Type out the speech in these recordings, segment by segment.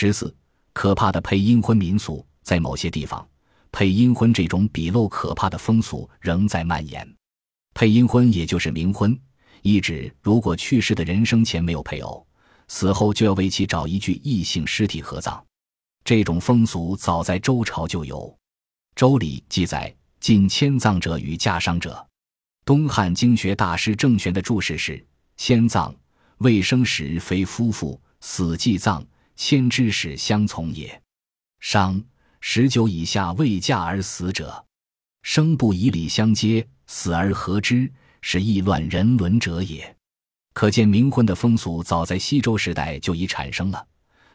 十四，可怕的配阴婚民俗，在某些地方，配阴婚这种鄙陋可怕的风俗仍在蔓延。配阴婚也就是冥婚，意指如果去世的人生前没有配偶，死后就要为其找一具异性尸体合葬。这种风俗早在周朝就有，《周礼》记载：“近迁葬者与嫁伤者。”东汉经学大师郑玄的注释是：“迁葬，未生时非夫妇，死即葬，迁之使相从也。商，十九以下未嫁而死者，生不以礼相接，死而合之，是易乱人伦者也。”可见冥婚的风俗早在西周时代就已产生了。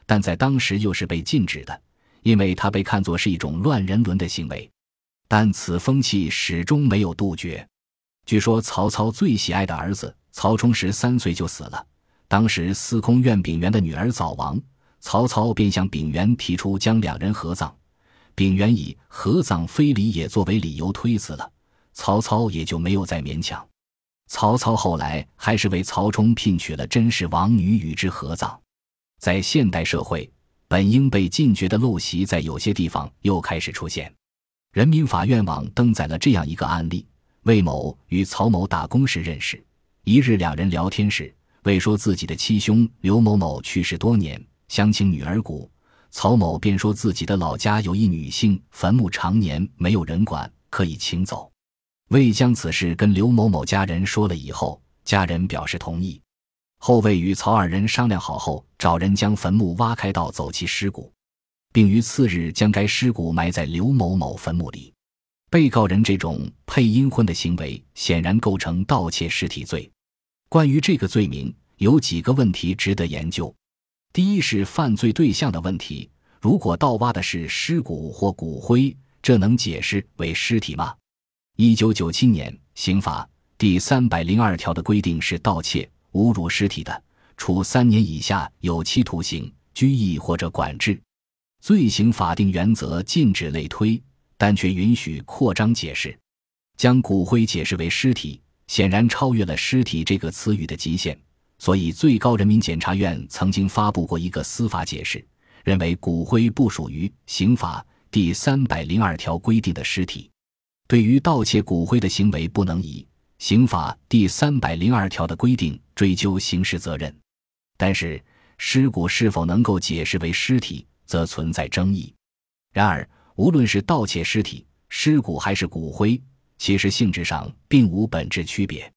但在当时又是被禁止的，因为它被看作是一种乱人伦的行为。但此风气始终没有杜绝。据说曹操最喜爱的儿子曹冲十三岁就死了，当时司空院秉元的女儿早亡，曹操便向秉元提出将两人合葬。秉元以合葬非礼也作为理由推辞了，曹操也就没有再勉强。曹操后来还是为曹冲聘娶了甄氏王女与之合葬。在现代社会，本应被禁绝的陋习，在有些地方又开始出现。人民法院网登载了这样一个案例：魏某与曹某打工时认识，一日两人聊天时，魏说自己的妻兄刘某某去世多年，想请女儿骨，曹某便说自己的老家有一女性坟墓，常年没有人管，可以请走。魏将此事跟刘某某家人说了以后，家人表示同意。后魏与曹二人商量好后，找人将坟墓挖开，盗走其尸骨，并于次日将该尸骨埋在刘某某坟墓里。被告人这种配阴婚的行为，显然构成盗窃尸体罪。关于这个罪名，有几个问题值得研究。第一是犯罪对象的问题：如果盗挖的是尸骨或骨灰，这能解释为尸体吗？一九九七年刑法第三百零二条的规定是盗窃。侮辱尸体的，处三年以下有期徒刑、拘役或者管制。罪行法定原则禁止类推，但却允许扩张解释。将骨灰解释为尸体，显然超越了“尸体”这个词语的极限。所以，最高人民检察院曾经发布过一个司法解释，认为骨灰不属于刑法第三百零二条规定的尸体。对于盗窃骨灰的行为，不能以。刑法第三百零二条的规定追究刑事责任，但是尸骨是否能够解释为尸体，则存在争议。然而，无论是盗窃尸体、尸骨还是骨灰，其实性质上并无本质区别。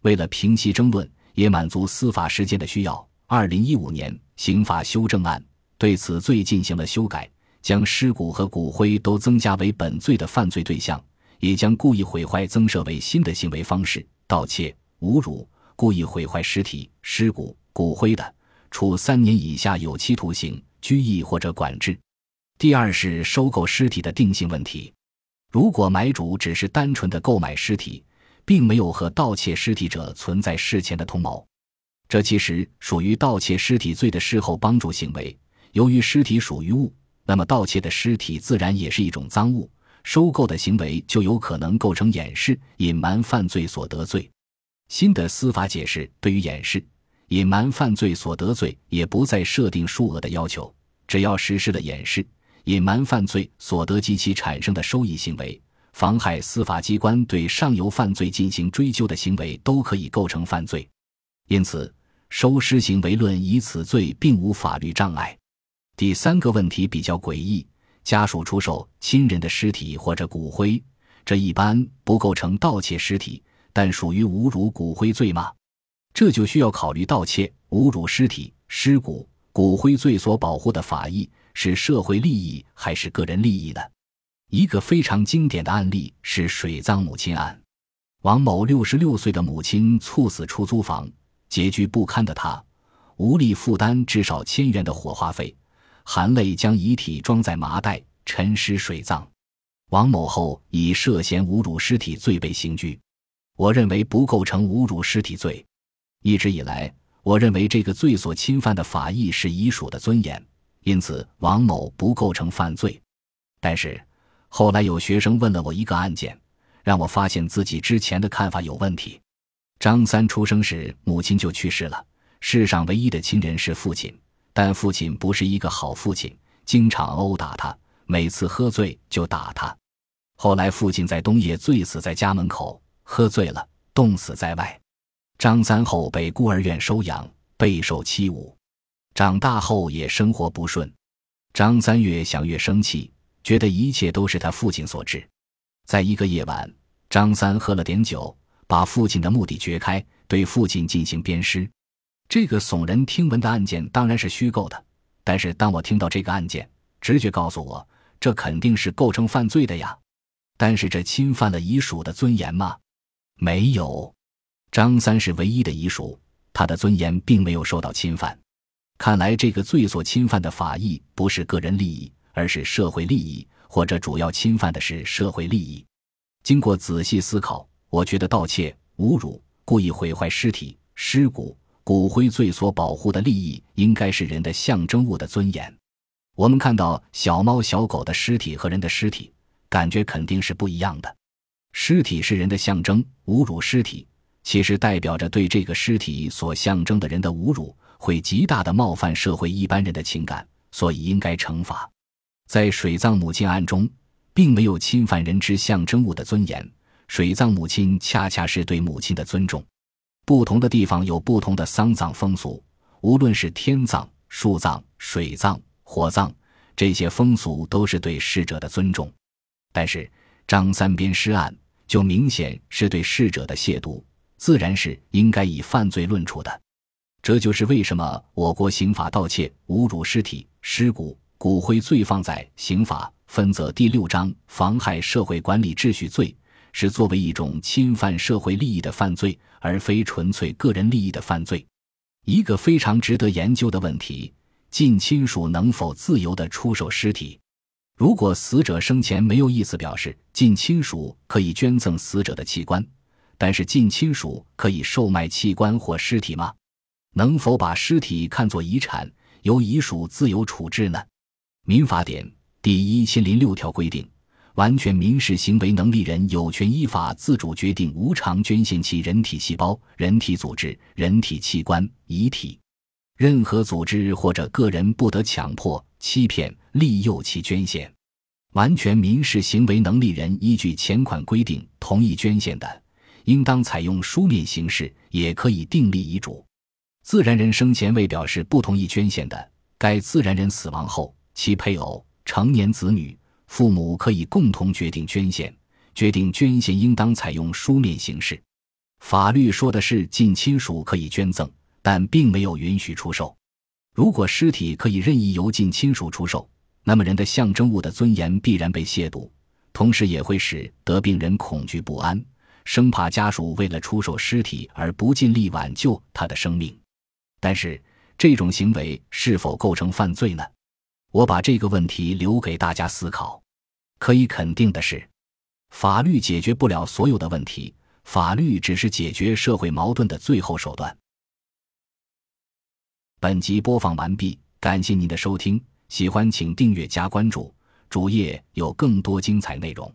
为了平息争论，也满足司法实践的需要，二零一五年刑法修正案对此罪进行了修改，将尸骨和骨灰都增加为本罪的犯罪对象。也将故意毁坏增设为新的行为方式：盗窃、侮辱、故意毁坏尸体、尸骨、骨灰的，处三年以下有期徒刑、拘役或者管制。第二是收购尸体的定性问题。如果买主只是单纯的购买尸体，并没有和盗窃尸体者存在事前的通谋，这其实属于盗窃尸体罪的事后帮助行为。由于尸体属于物，那么盗窃的尸体自然也是一种赃物。收购的行为就有可能构成掩饰、隐瞒犯罪所得罪。新的司法解释对于掩饰、隐瞒犯罪所得罪也不再设定数额的要求，只要实施了掩饰、隐瞒犯罪所得及其产生的收益行为，妨害司法机关对上游犯罪进行追究的行为都可以构成犯罪。因此，收尸行为论以此罪并无法律障碍。第三个问题比较诡异。家属出售亲人的尸体或者骨灰，这一般不构成盗窃尸体，但属于侮辱骨灰罪吗？这就需要考虑盗窃、侮辱尸体、尸骨、骨灰罪所保护的法益是社会利益还是个人利益的。一个非常经典的案例是水葬母亲案。王某六十六岁的母亲猝死出租房，拮据不堪的他无力负担至少千元的火化费。含泪将遗体装在麻袋，沉尸水葬。王某后以涉嫌侮辱尸体罪被刑拘。我认为不构成侮辱尸体罪。一直以来，我认为这个罪所侵犯的法益是遗属的尊严，因此王某不构成犯罪。但是后来有学生问了我一个案件，让我发现自己之前的看法有问题。张三出生时母亲就去世了，世上唯一的亲人是父亲。但父亲不是一个好父亲，经常殴打他，每次喝醉就打他。后来父亲在冬夜醉死在家门口，喝醉了冻死在外。张三后被孤儿院收养，备受欺侮，长大后也生活不顺。张三越想越生气，觉得一切都是他父亲所致。在一个夜晚，张三喝了点酒，把父亲的墓地掘开，对父亲进行鞭尸。这个耸人听闻的案件当然是虚构的，但是当我听到这个案件，直觉告诉我，这肯定是构成犯罪的呀。但是这侵犯了遗属的尊严吗？没有。张三是唯一的遗属，他的尊严并没有受到侵犯。看来这个罪所侵犯的法益不是个人利益，而是社会利益，或者主要侵犯的是社会利益。经过仔细思考，我觉得盗窃、侮辱、故意毁坏尸体、尸骨、骨灰罪所保护的利益，应该是人的象征物的尊严。我们看到小猫、小狗的尸体和人的尸体，感觉肯定是不一样的。尸体是人的象征，侮辱尸体。其实代表着对这个尸体所象征的人的侮辱，会极大的冒犯社会一般人的情感，所以应该惩罚。在水葬母亲案中，并没有侵犯人之象征物的尊严，水葬母亲恰恰是对母亲的尊重。不同的地方有不同的丧葬风俗，无论是天葬、树葬、水葬、火葬，这些风俗都是对逝者的尊重。但是张三鞭尸案就明显是对逝者的亵渎。自然是应该以犯罪论处的，这就是为什么我国刑法盗窃、侮辱尸体、尸骨、骨灰罪放在刑法分则第六章妨害社会管理秩序罪，是作为一种侵犯社会利益的犯罪，而非纯粹个人利益的犯罪。一个非常值得研究的问题：近亲属能否自由地出售尸体？如果死者生前没有意思表示，近亲属可以捐赠死者的器官。但是近亲属可以售卖器官或尸体吗？能否把尸体看作遗产，由遗属自由处置呢？民法典第一千零六条规定，完全民事行为能力人有权依法自主决定无偿捐献其人体细胞、人体组织、人体器官、遗体。任何组织或者个人不得强迫、欺骗、利诱其捐献。完全民事行为能力人依据前款规定同意捐献的。应当采用书面形式，也可以订立遗嘱。自然人生前未表示不同意捐献的，该自然人死亡后，其配偶、成年子女、父母可以共同决定捐献。决定捐献应当采用书面形式。法律说的是近亲属可以捐赠，但并没有允许出售。如果尸体可以任意由近亲属出售，那么人的象征物的尊严必然被亵渎，同时也会使得病人恐惧不安。生怕家属为了出售尸体而不尽力挽救他的生命，但是这种行为是否构成犯罪呢？我把这个问题留给大家思考。可以肯定的是，法律解决不了所有的问题，法律只是解决社会矛盾的最后手段。本集播放完毕，感谢您的收听，喜欢请订阅加关注，主页有更多精彩内容。